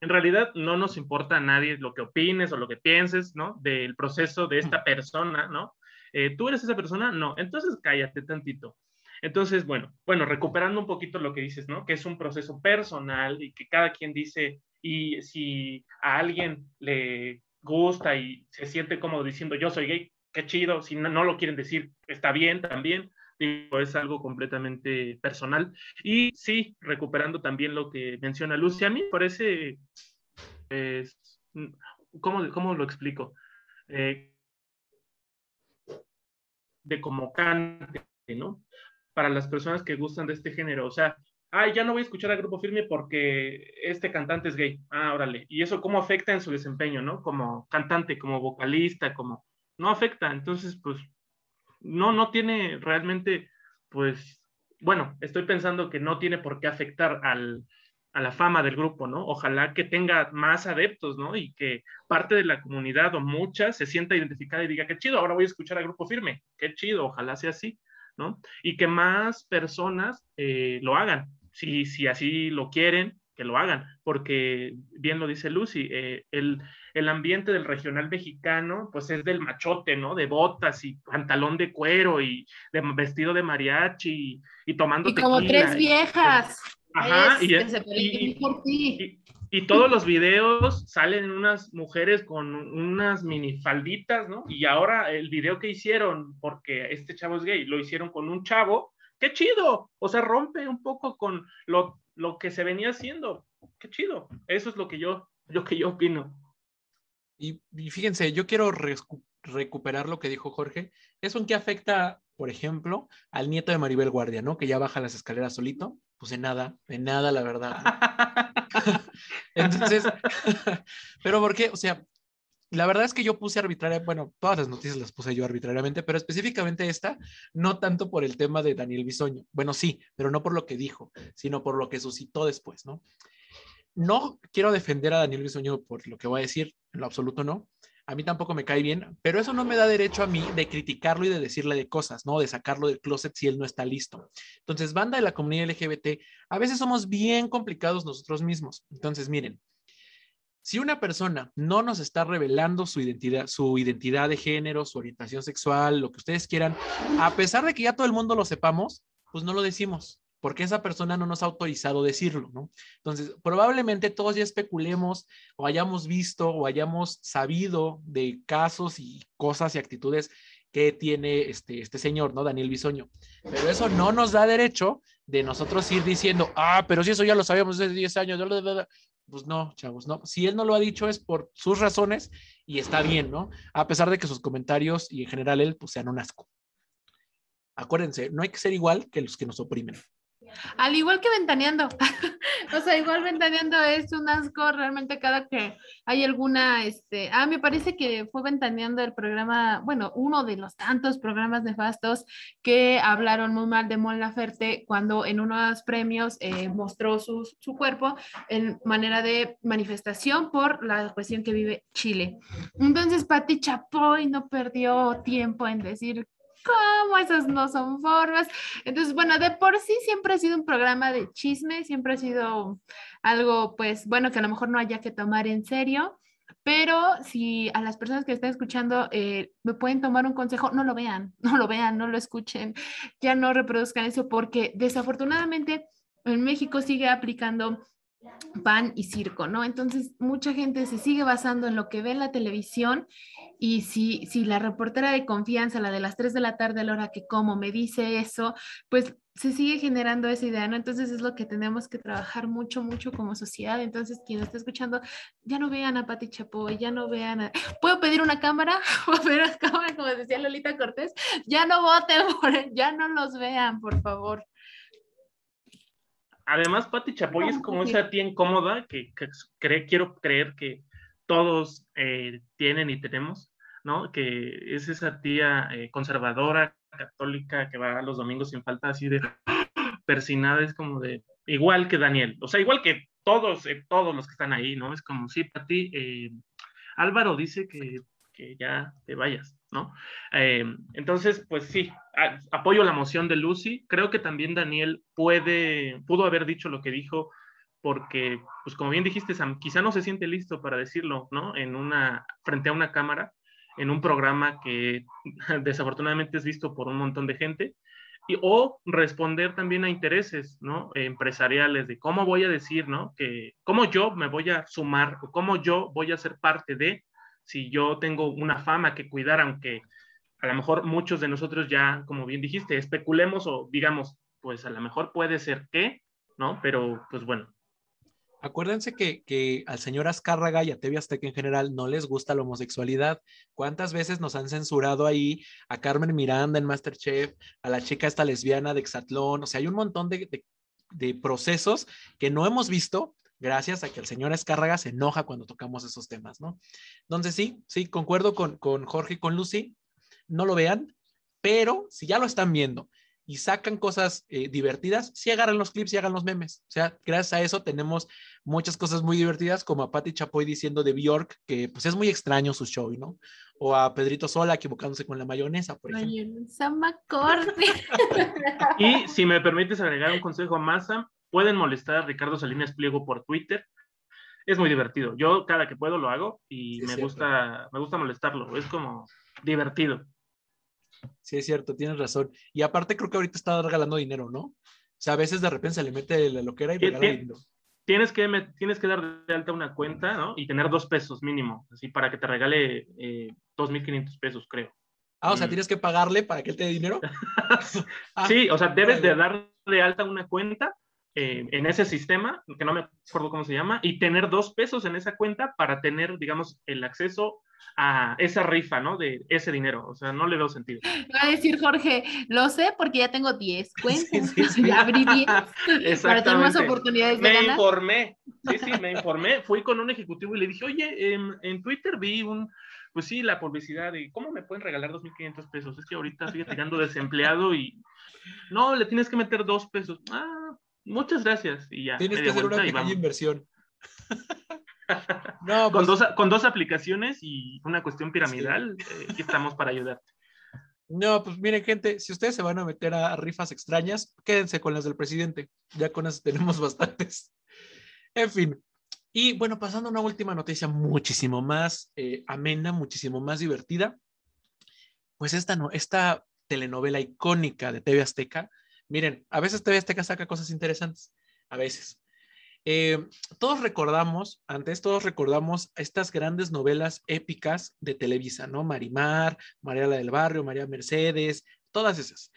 en realidad no nos importa a nadie lo que opines o lo que pienses, ¿no? Del proceso de esta persona, ¿no? Eh, ¿Tú eres esa persona? No, entonces cállate tantito. Entonces, bueno, bueno, recuperando un poquito lo que dices, ¿no? Que es un proceso personal y que cada quien dice, y si a alguien le gusta y se siente cómodo diciendo yo soy gay, qué chido, si no, lo quieren decir, está bien también, digo, es algo completamente personal. Y sí, recuperando también lo que menciona Lucy, a mí me parece, ¿cómo, ¿cómo, lo explico? Eh, de como cante, ¿no? Para las personas que gustan de este género, o sea, ay, ya no voy a escuchar a Grupo Firme porque este cantante es gay, ah, órale, y eso cómo afecta en su desempeño, ¿no? Como cantante, como vocalista, como, no afecta, entonces, pues, no, no tiene realmente, pues, bueno, estoy pensando que no tiene por qué afectar al, a la fama del grupo, ¿no? Ojalá que tenga más adeptos, ¿no? Y que parte de la comunidad o muchas se sienta identificada y diga, qué chido, ahora voy a escuchar a Grupo Firme, qué chido, ojalá sea así, ¿no? Y que más personas eh, lo hagan, si, si así lo quieren, que lo hagan, porque bien lo dice Lucy, eh, el, el, ambiente del regional mexicano, pues es del machote, ¿no? De botas y pantalón de cuero y de vestido de mariachi y, tomando y como tres viejas. Ajá, y, y, todos los videos salen unas mujeres con unas minifalditas, ¿no? Y ahora el video que hicieron, porque este chavo es gay, lo hicieron con un chavo, qué chido, o sea, rompe un poco con lo, lo que se venía haciendo, qué chido, eso es lo que yo, lo que yo opino. Y, fíjense, yo quiero recuperar lo que dijo Jorge, ¿eso en qué afecta, por ejemplo, al nieto de Maribel Guardia, ¿no? Que ya baja las escaleras solito pues en nada, en nada, la verdad. Entonces, pero ¿por qué? O sea, la verdad es que yo puse arbitraria, bueno, todas las noticias las puse yo arbitrariamente, pero específicamente esta, no tanto por el tema de Daniel Bisoño. Bueno, sí, pero no por lo que dijo, sino por lo que suscitó después, ¿no? No quiero defender a Daniel Bisoño por lo que voy a decir, en lo absoluto no, a mí tampoco me cae bien, pero eso no me da derecho a mí de criticarlo y de decirle de cosas, ¿no? De sacarlo del closet si él no está listo. Entonces, banda de la comunidad LGBT, a veces somos bien complicados nosotros mismos. Entonces, miren, si una persona no nos está revelando su identidad, su identidad de género, su orientación sexual, lo que ustedes quieran, a pesar de que ya todo el mundo lo sepamos, pues no lo decimos. Porque esa persona no nos ha autorizado decirlo, ¿no? Entonces, probablemente todos ya especulemos o hayamos visto o hayamos sabido de casos y cosas y actitudes que tiene este, este señor, ¿no? Daniel Bisoño. Pero eso no nos da derecho de nosotros ir diciendo, ah, pero si eso ya lo sabíamos desde 10 años, pues no, chavos, no. Si él no lo ha dicho es por sus razones y está bien, ¿no? A pesar de que sus comentarios y en general él, pues sean un asco. Acuérdense, no hay que ser igual que los que nos oprimen. Al igual que ventaneando. o sea, igual ventaneando es un asco realmente cada que hay alguna, este, ah, me parece que fue ventaneando el programa, bueno, uno de los tantos programas nefastos que hablaron muy mal de Mon Laferte cuando en unos premios eh, mostró su, su cuerpo en manera de manifestación por la cuestión que vive Chile. Entonces, Pati Chapoy no perdió tiempo en decir ¿cómo? Esas no son formas. Entonces, bueno, de por sí siempre ha sido un programa de chisme, siempre ha sido algo, pues, bueno, que a lo mejor no haya que tomar en serio. Pero si a las personas que están escuchando eh, me pueden tomar un consejo, no lo vean, no lo vean, no lo escuchen, ya no reproduzcan eso, porque desafortunadamente en México sigue aplicando pan y circo, ¿no? Entonces, mucha gente se sigue basando en lo que ve en la televisión y si, si la reportera de confianza, la de las 3 de la tarde a la hora que como, me dice eso, pues se sigue generando esa idea, ¿no? Entonces es lo que tenemos que trabajar mucho, mucho como sociedad. Entonces, quien está escuchando, ya no vean a Pati Chapoy, ya no vean a... ¿Puedo pedir una cámara? ¿Puedo pedir una cámara, como decía Lolita Cortés? Ya no voten por ya no los vean, por favor. Además, Pati Chapoy es como esa tía incómoda que, quiero creer que todos eh, tienen y tenemos, ¿no? Que es esa tía eh, conservadora, católica, que va los domingos sin falta así de persinada, es como de, igual que Daniel, o sea, igual que todos, eh, todos los que están ahí, ¿no? Es como, sí, Pati, Álvaro dice que, que ya te vayas, ¿no? Eh, entonces, pues sí, apoyo la moción de Lucy. Creo que también Daniel puede, pudo haber dicho lo que dijo porque, pues como bien dijiste, quizá no se siente listo para decirlo, ¿no? En una, frente a una cámara, en un programa que desafortunadamente es visto por un montón de gente, y, o responder también a intereses, ¿no? Empresariales de cómo voy a decir, ¿no? Que cómo yo me voy a sumar o cómo yo voy a ser parte de si yo tengo una fama que cuidar, aunque a lo mejor muchos de nosotros ya, como bien dijiste, especulemos o digamos, pues a lo mejor puede ser que, ¿no? Pero pues bueno. Acuérdense que, que al señor Azcárraga y a TV Azteca en general no les gusta la homosexualidad. ¿Cuántas veces nos han censurado ahí a Carmen Miranda en Masterchef, a la chica esta lesbiana de Exatlón? O sea, hay un montón de, de, de procesos que no hemos visto gracias a que el señor Escárraga se enoja cuando tocamos esos temas, ¿no? Entonces sí, sí, concuerdo con, con Jorge y con Lucy, no lo vean, pero si ya lo están viendo y sacan cosas eh, divertidas, sí agarran los clips y hagan los memes. O sea, gracias a eso tenemos muchas cosas muy divertidas, como a Patti Chapoy diciendo de Bjork, que pues es muy extraño su show, ¿no? O a Pedrito Sola equivocándose con la mayonesa, por ejemplo. Mayonesa McCordy. y si me permites agregar un consejo a Massa, Pueden molestar a Ricardo Salinas Pliego por Twitter. Es muy divertido. Yo cada que puedo lo hago y me, gusta, me gusta molestarlo. Es como divertido. Sí, es cierto, tienes razón. Y aparte creo que ahorita está regalando dinero, ¿no? O sea, a veces de repente se le mete la loquera y regala dinero. Tienes que, tienes que dar de alta una cuenta, ¿no? Y tener dos pesos mínimo, así para que te regale eh, 2.500 pesos, creo. Ah, o sea, mm. tienes que pagarle para que él te dé dinero. sí, o sea, debes de dar de alta una cuenta eh, en ese sistema, que no me acuerdo cómo se llama, y tener dos pesos en esa cuenta para tener, digamos, el acceso a esa rifa, ¿no? De ese dinero. O sea, no le veo sentido. Va a decir Jorge, lo sé porque ya tengo 10 cuentas. ya abrí 10 para tener más oportunidades de me ganar. Informé. Sí, sí, me informé. Fui con un ejecutivo y le dije, oye, en, Twitter vi un, pues sí, la publicidad de cómo me pueden regalar 2.500 pesos. Es que ahorita estoy llegando desempleado y no, le tienes que meter dos pesos. Ah, muchas gracias. Y ya. Tienes que hacer una pequeña inversión. no, con, pues dos, con dos aplicaciones y una cuestión piramidal, eh, aquí estamos para ayudarte. No, pues miren, gente, si ustedes se van a meter a rifas extrañas, quédense con las del presidente. Ya con eso tenemos bastantes. En fin. Y bueno, pasando a una última noticia muchísimo más eh, amena, muchísimo más divertida. Pues esta, no, esta telenovela icónica de TV Azteca Miren, a veces TV Azteca saca cosas interesantes, a veces. Eh, todos recordamos, antes todos recordamos estas grandes novelas épicas de Televisa, ¿no? Marimar, María la del Barrio, María Mercedes, todas esas.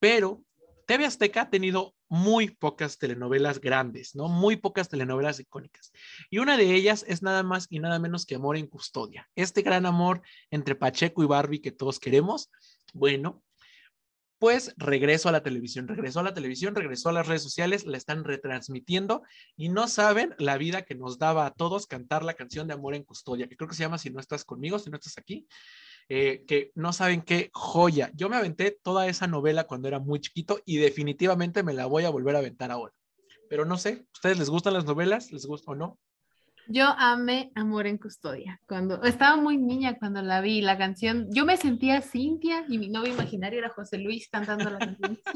Pero TV Azteca ha tenido muy pocas telenovelas grandes, ¿no? Muy pocas telenovelas icónicas. Y una de ellas es nada más y nada menos que Amor en Custodia. Este gran amor entre Pacheco y Barbie que todos queremos. Bueno, pues regreso a la televisión, regresó a la televisión, regresó a las redes sociales, la están retransmitiendo y no saben la vida que nos daba a todos cantar la canción de Amor en Custodia, que creo que se llama Si no estás conmigo, si no estás aquí. Eh, que no saben qué joya. Yo me aventé toda esa novela cuando era muy chiquito y definitivamente me la voy a volver a aventar ahora. Pero no sé, ¿ustedes les gustan las novelas? ¿Les gusta o no? Yo amé Amor en Custodia. Cuando estaba muy niña cuando la vi, la canción, yo me sentía Cintia y mi novio imaginario era José Luis cantando la canción.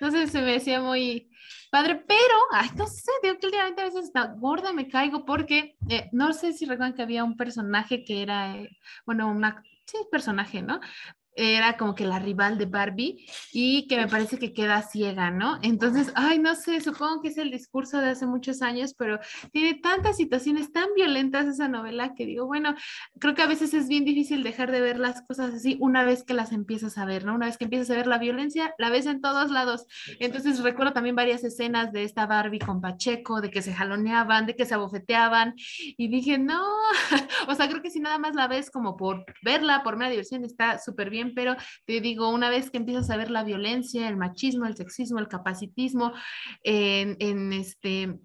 No sé, se me decía muy padre, pero, no sé, digo que últimamente a veces está gorda me caigo porque eh, no sé si recuerdan que había un personaje que era, eh, bueno, una sí, personaje, ¿no? Era como que la rival de Barbie y que me parece que queda ciega, ¿no? Entonces, ay, no sé, supongo que es el discurso de hace muchos años, pero tiene tantas situaciones tan violentas esa novela que digo, bueno, creo que a veces es bien difícil dejar de ver las cosas así una vez que las empiezas a ver, ¿no? Una vez que empiezas a ver la violencia, la ves en todos lados. Entonces, recuerdo también varias escenas de esta Barbie con Pacheco, de que se jaloneaban, de que se abofeteaban y dije, no, o sea, creo que si nada más la ves como por verla, por mera diversión, está súper bien pero te digo, una vez que empiezas a ver la violencia, el machismo, el sexismo, el capacitismo en, este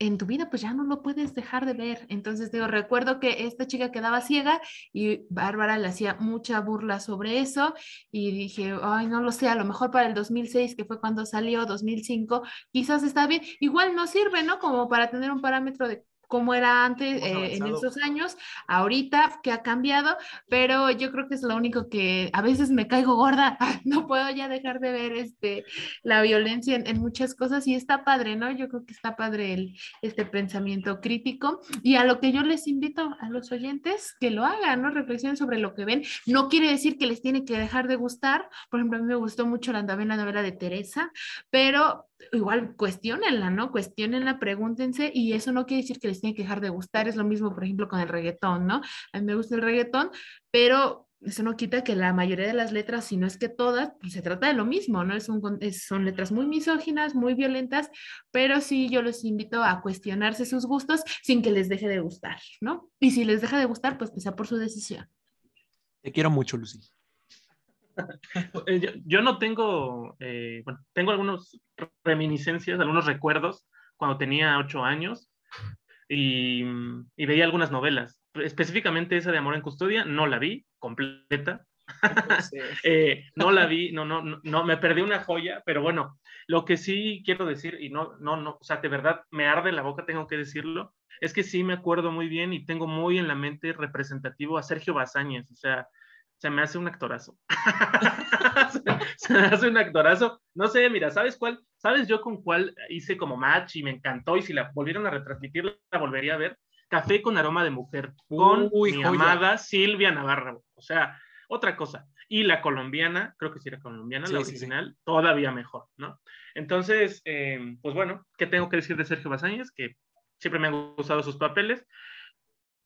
en tu vida pues ya no lo puedes dejar de ver. Entonces digo, recuerdo que esta chica quedaba ciega y Bárbara le hacía mucha burla sobre eso y dije, ay, no lo sé, a lo mejor para el 2006, que fue cuando salió, 2005, quizás está bien. Igual no sirve, ¿no? Como para tener un parámetro de como era antes eh, en esos años, ahorita que ha cambiado, pero yo creo que es lo único que a veces me caigo gorda, no puedo ya dejar de ver este, la violencia en, muchas cosas y está padre, ¿no? Yo creo que está padre el, este pensamiento crítico y a lo que yo les invito a los oyentes que lo hagan, ¿no? Reflexionen sobre lo que ven. No quiere decir que les tiene que dejar de gustar, por ejemplo, a mí me gustó mucho la, la novela de Teresa, pero igual cuestionenla, ¿no? Cuestionenla, pregúntense y eso no quiere decir que les tiene que dejar de gustar, es lo mismo, por ejemplo, con el reggaetón, ¿no? A mí me gusta el reggaetón, pero eso no quita que la mayoría de las letras, si no es que todas, pues se trata de lo mismo, ¿no? Es son letras muy misóginas, muy violentas, pero sí yo los invito a cuestionarse sus gustos sin que les deje de gustar, ¿no? Y si les deja de gustar, pues que sea por su decisión. Te quiero mucho, Lucy. Eh, yo, no tengo, eh, bueno, tengo algunas reminiscencias, algunos recuerdos cuando tenía ocho años y, veía algunas novelas. Específicamente esa de Amor en Custodia, no la vi completa. Eh, no la vi, no, no, no, me perdí una joya, pero bueno, lo que sí quiero decir, y no, no, no, o sea, de verdad me arde la boca, tengo que decirlo, es que sí me acuerdo muy bien y tengo muy en la mente representativo a Sergio Bazáñez, o sea, se me hace un actorazo. se me hace un actorazo. No sé, mira, ¿sabes cuál? ¿Sabes yo con cuál hice como match y me encantó? Y si la volvieron a retransmitir, la volvería a ver. Café con aroma de mujer, con mi amada Silvia Navarro. O sea, otra cosa. Y la colombiana, creo que sí era colombiana, la original, todavía mejor, ¿no? Entonces, eh, pues bueno, ¿qué tengo que decir de Sergio Basáñez? Que siempre me han gustado sus papeles.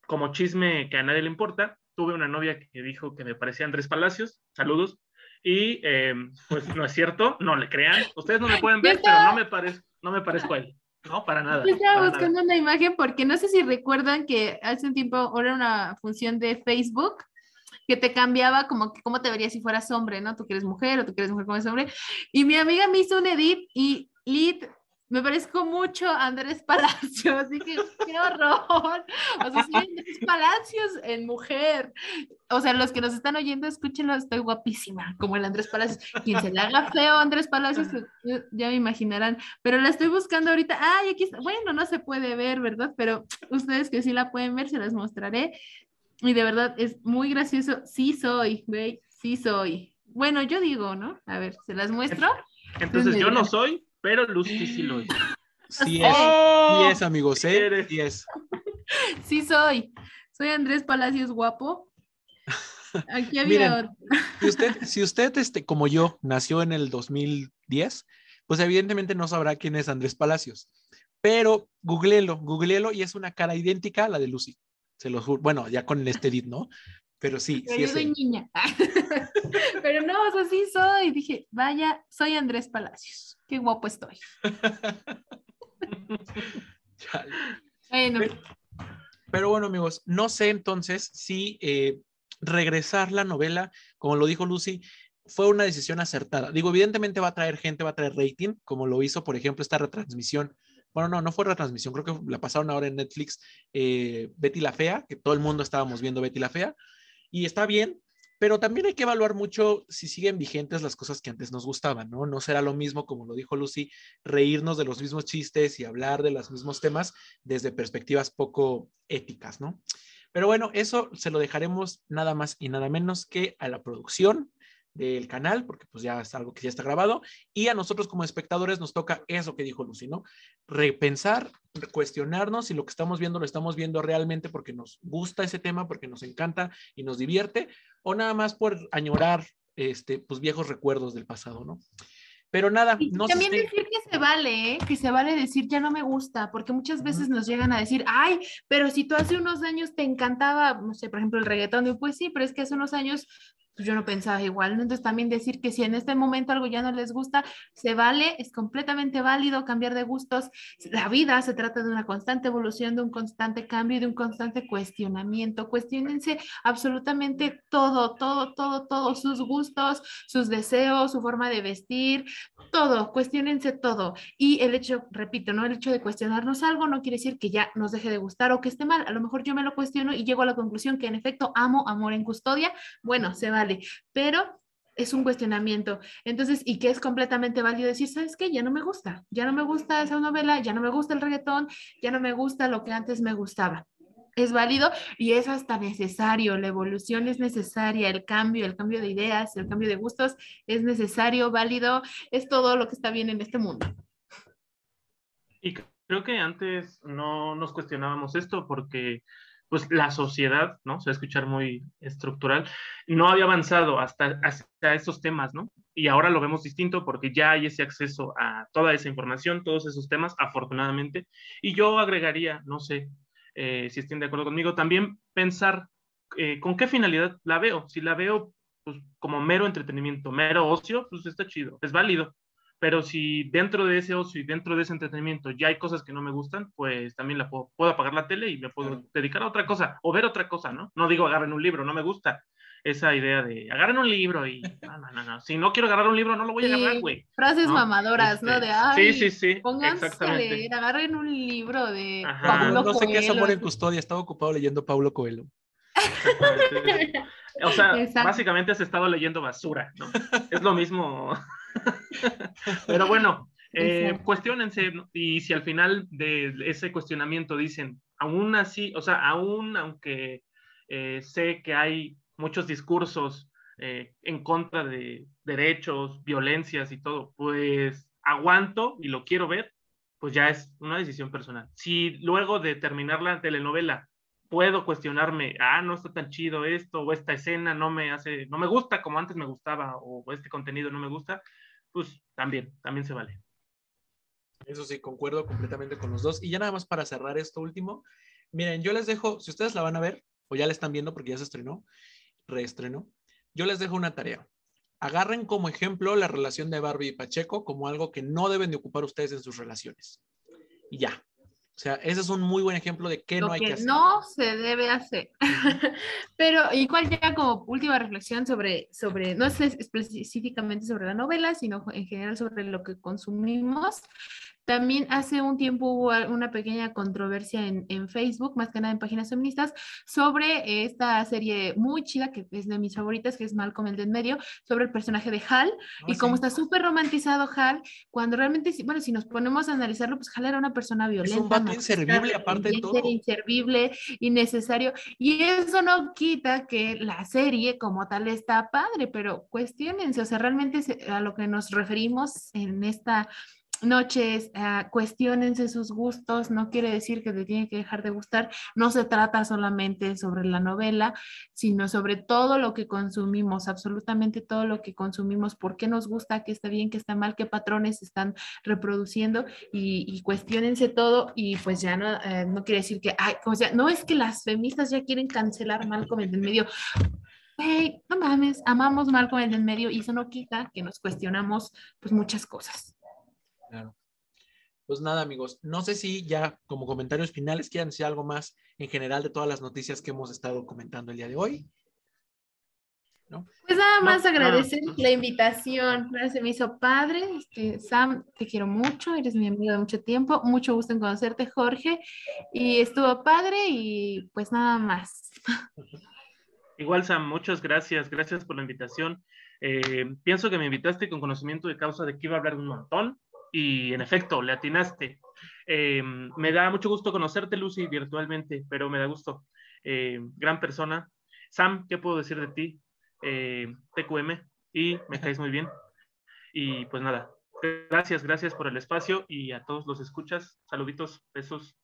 Como chisme que a nadie le importa, tuve una novia que dijo que me parecía Andrés Palacios, saludos, y eh, pues no es cierto, no le crean, ustedes no me pueden ver, pero no me, parezco, no me parezco a él. No, para nada. Yo estaba buscando una imagen porque no sé si recuerdan que hace un tiempo era una función de Facebook que te cambiaba como que cómo te verías si fueras hombre, ¿no? Tú que eres mujer o tú que eres mujer como es hombre. Y mi amiga me hizo un edit y Lid me parezco mucho a Andrés Palacios, así que qué horror. O sea, sí, Andrés Palacios en mujer. O sea, los que nos están oyendo, escúchenlo, estoy guapísima, como el Andrés Palacios. Quien se le haga feo Andrés Palacios, eh, ya me imaginarán. Pero la estoy buscando ahorita. Ay, aquí está. Bueno, no se puede ver, ¿verdad? Pero ustedes que sí la pueden ver, se las mostraré. Y de verdad es muy gracioso. Sí soy, güey, sí soy. Bueno, yo digo, ¿no? A ver, se las muestro. Entonces, yo no soy, pero Lucy sí lo es. Sí es, sí es, amigo, sí es. Sí soy. Soy Andrés Palacios guapo. Aquí había Si usted, si usted este, como yo, nació en el 2010, pues evidentemente no sabrá quién es Andrés Palacios. Pero googleelo, googleelo y es una cara idéntica a la de Lucy. Se lo juro. Bueno, ya con este edit, ¿no? Pero sí, Pero sí yo es soy niña. Pero no, o sea, sí soy. Dije, vaya, soy Andrés Palacios. Qué guapo estoy. Bueno, Pero- Pero bueno, amigos, no sé entonces si eh, regresar la novela, como lo dijo Lucy, fue una decisión acertada. Digo, evidentemente va a traer gente, va a traer rating, como lo hizo, por ejemplo, esta retransmisión. Bueno, no, no fue retransmisión, creo que la pasaron ahora en Netflix, eh, Betty la Fea, que todo el mundo estábamos viendo Betty la Fea, y está bien, pero también hay que evaluar mucho si siguen vigentes las cosas que antes nos gustaban, ¿no? No será lo mismo, como lo dijo Lucy, reírnos de los mismos chistes y hablar de los mismos temas desde perspectivas poco éticas, ¿no? Pero bueno, eso se lo dejaremos nada más y nada menos que a la producción del canal, porque pues ya es algo que ya está grabado, y a nosotros como espectadores nos toca eso que dijo Lucy, ¿no? Repensar, cuestionarnos si lo que estamos viendo lo estamos viendo realmente porque nos gusta ese tema, porque nos encanta y nos divierte, o nada más por añorar este, pues viejos recuerdos del pasado, ¿no? Pero nada, Y no sé también decir que se vale, ¿eh? que se vale decir ya no me gusta, porque muchas veces nos llegan a decir, ay, pero si tú hace unos años te encantaba, no sé, por ejemplo, el reggaetón, pues sí, pero es que hace unos años pues yo no pensaba igual, ¿no? Entonces también decir que si en este momento algo ya no les gusta, se vale, es completamente válido cambiar de gustos. La vida se trata de una constante evolución, de un constante cambio y de un constante cuestionamiento. Cuestiónense absolutamente todo, todo, todo, todo, sus gustos, sus deseos, su forma de vestir, todo, cuestionense todo. Y el hecho, repito, ¿no? El hecho de cuestionarnos algo no quiere decir que ya nos deje de gustar o que esté mal. A lo mejor yo me lo cuestiono y llego a la conclusión que en efecto amo amor en custodia. Bueno, se vale, pero es un cuestionamiento. Entonces, y que es completamente válido decir, ¿sabes qué? Ya no me gusta, ya no me gusta esa novela, ya no me gusta el reggaetón, ya no me gusta lo que antes me gustaba. Es válido y es hasta necesario, la evolución es necesaria, el cambio, el cambio de ideas, el cambio de gustos es necesario, válido, es todo lo que está bien en este mundo. Y creo que antes no nos cuestionábamos esto porque pues la sociedad, ¿no? Se va a escuchar muy estructural, no había avanzado hasta, hasta estos temas, ¿no? Y ahora lo vemos distinto porque ya hay ese acceso a toda esa información, todos esos temas, afortunadamente. Y yo agregaría, no sé eh, si estén de acuerdo conmigo, también pensar eh, con qué finalidad la veo. Si la veo pues, como mero entretenimiento, mero ocio, pues está chido, es válido pero si dentro de ese ocio y dentro de ese entretenimiento ya hay cosas que no me gustan, pues también la puedo, puedo apagar la tele y me puedo Claro. dedicar a otra cosa o ver otra cosa, ¿no? No digo agarren un libro, no me gusta esa idea de agarren un libro y no, no, no, no. si no quiero agarrar un libro no lo voy a Sí, agarrar, güey. frases ¿no? mamadoras, ¿no? Este, De, ay, sí, sí, sí, pónganse a exactamente. leer, agarren un libro de Ajá. Paulo no sé qué es amor en custodia, estaba ocupado leyendo Paulo Coelho. O sea, Exacto. básicamente has estado leyendo basura, ¿no? Es lo mismo. Pero bueno, eh, cuestionense y si al final de ese cuestionamiento dicen, aún así, o sea, aún aunque eh, sé que hay muchos discursos eh, en contra de derechos, violencias y todo, pues aguanto y lo quiero ver, pues ya es una decisión personal. Si luego de terminar la telenovela puedo cuestionarme, ah, no está tan chido esto, o esta escena no me hace, no me gusta como antes me gustaba, o este contenido no me gusta, pues también, también se vale. Eso sí, concuerdo completamente con los dos. Y ya nada más para cerrar esto último, miren, yo les dejo, si ustedes la van a ver, o ya la están viendo porque ya se estrenó, reestrenó, yo les dejo una tarea. Agarren como ejemplo la relación de Barbie y Pacheco como algo que no deben de ocupar ustedes en sus relaciones. Y ya. O sea, ese es un muy buen ejemplo de qué lo no hay que, que hacer. no se debe hacer. Pero igual ya como última reflexión sobre, sobre, no sé específicamente sobre la novela, sino en general sobre lo que consumimos. También hace un tiempo hubo una pequeña controversia en, en Facebook, más que nada en páginas feministas, sobre esta serie muy chida, que es de mis favoritas, que es Malcolm el de en medio, sobre el personaje de Hal, Ah, y como sí. está súper romantizado Hal, cuando realmente, bueno, si nos ponemos a analizarlo, pues Hal era una persona violenta. vato machista, inservible, aparte de todo. Inservible, innecesario. Y eso no quita que la serie como tal está padre, pero cuestionense, o sea, realmente a lo que nos referimos en esta noches, uh, cuestionense sus gustos, no quiere decir que te tiene que dejar de gustar, no se trata solamente sobre la novela, sino sobre todo lo que consumimos, absolutamente todo lo que consumimos, por qué nos gusta, qué está bien, qué está mal, qué patrones están reproduciendo y, y cuestionense todo y pues ya no, eh, no quiere decir que, ay, o sea, no es que las feministas ya quieren cancelar Malcolm en el medio, hey, no mames, amamos Malcolm en el medio y eso no quita que nos cuestionamos pues muchas cosas. Claro. Pues nada, amigos, no sé si ya como comentarios finales quieran decir algo más en general de todas las noticias que hemos estado comentando el día de hoy. ¿No? Pues nada más no, agradecer no. la invitación, se me hizo padre. Este, Sam, te quiero mucho, eres mi amigo de mucho tiempo, mucho gusto en conocerte, Jorge, y estuvo padre y pues nada más. Igual, Sam, muchas gracias, gracias por la invitación. Eh, pienso que me invitaste con conocimiento de causa de que iba a hablar un montón, y en efecto, le atinaste. Eh, me da mucho gusto conocerte, Lucy, virtualmente, pero me da gusto. Eh, gran persona. Sam, ¿qué puedo decir de ti? Eh, TQM, y me caes muy bien. Y pues nada, gracias, gracias por el espacio y a todos los escuchas. Saluditos, besos.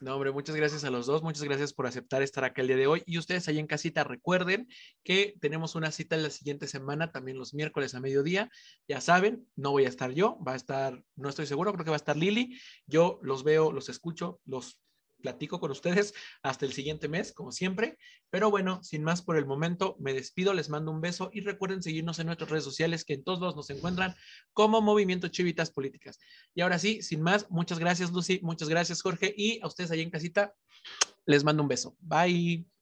No, hombre, muchas gracias a los dos, muchas gracias por aceptar estar acá el día de hoy. Y ustedes ahí en casita, recuerden que tenemos una cita la siguiente semana, también los miércoles a mediodía. Ya saben, no voy a estar yo, va a estar, no estoy seguro, creo que va a estar Lili. Yo los veo, los escucho, los platico con ustedes hasta el siguiente mes, como siempre. Pero bueno, sin más por el momento, me despido, les mando un beso y recuerden seguirnos en nuestras redes sociales que en todos los nos encuentran como Movimiento Chivitas Políticas. Y ahora sí, sin más, muchas gracias Lucy, muchas gracias Jorge y a ustedes ahí en casita, les mando un beso. Bye.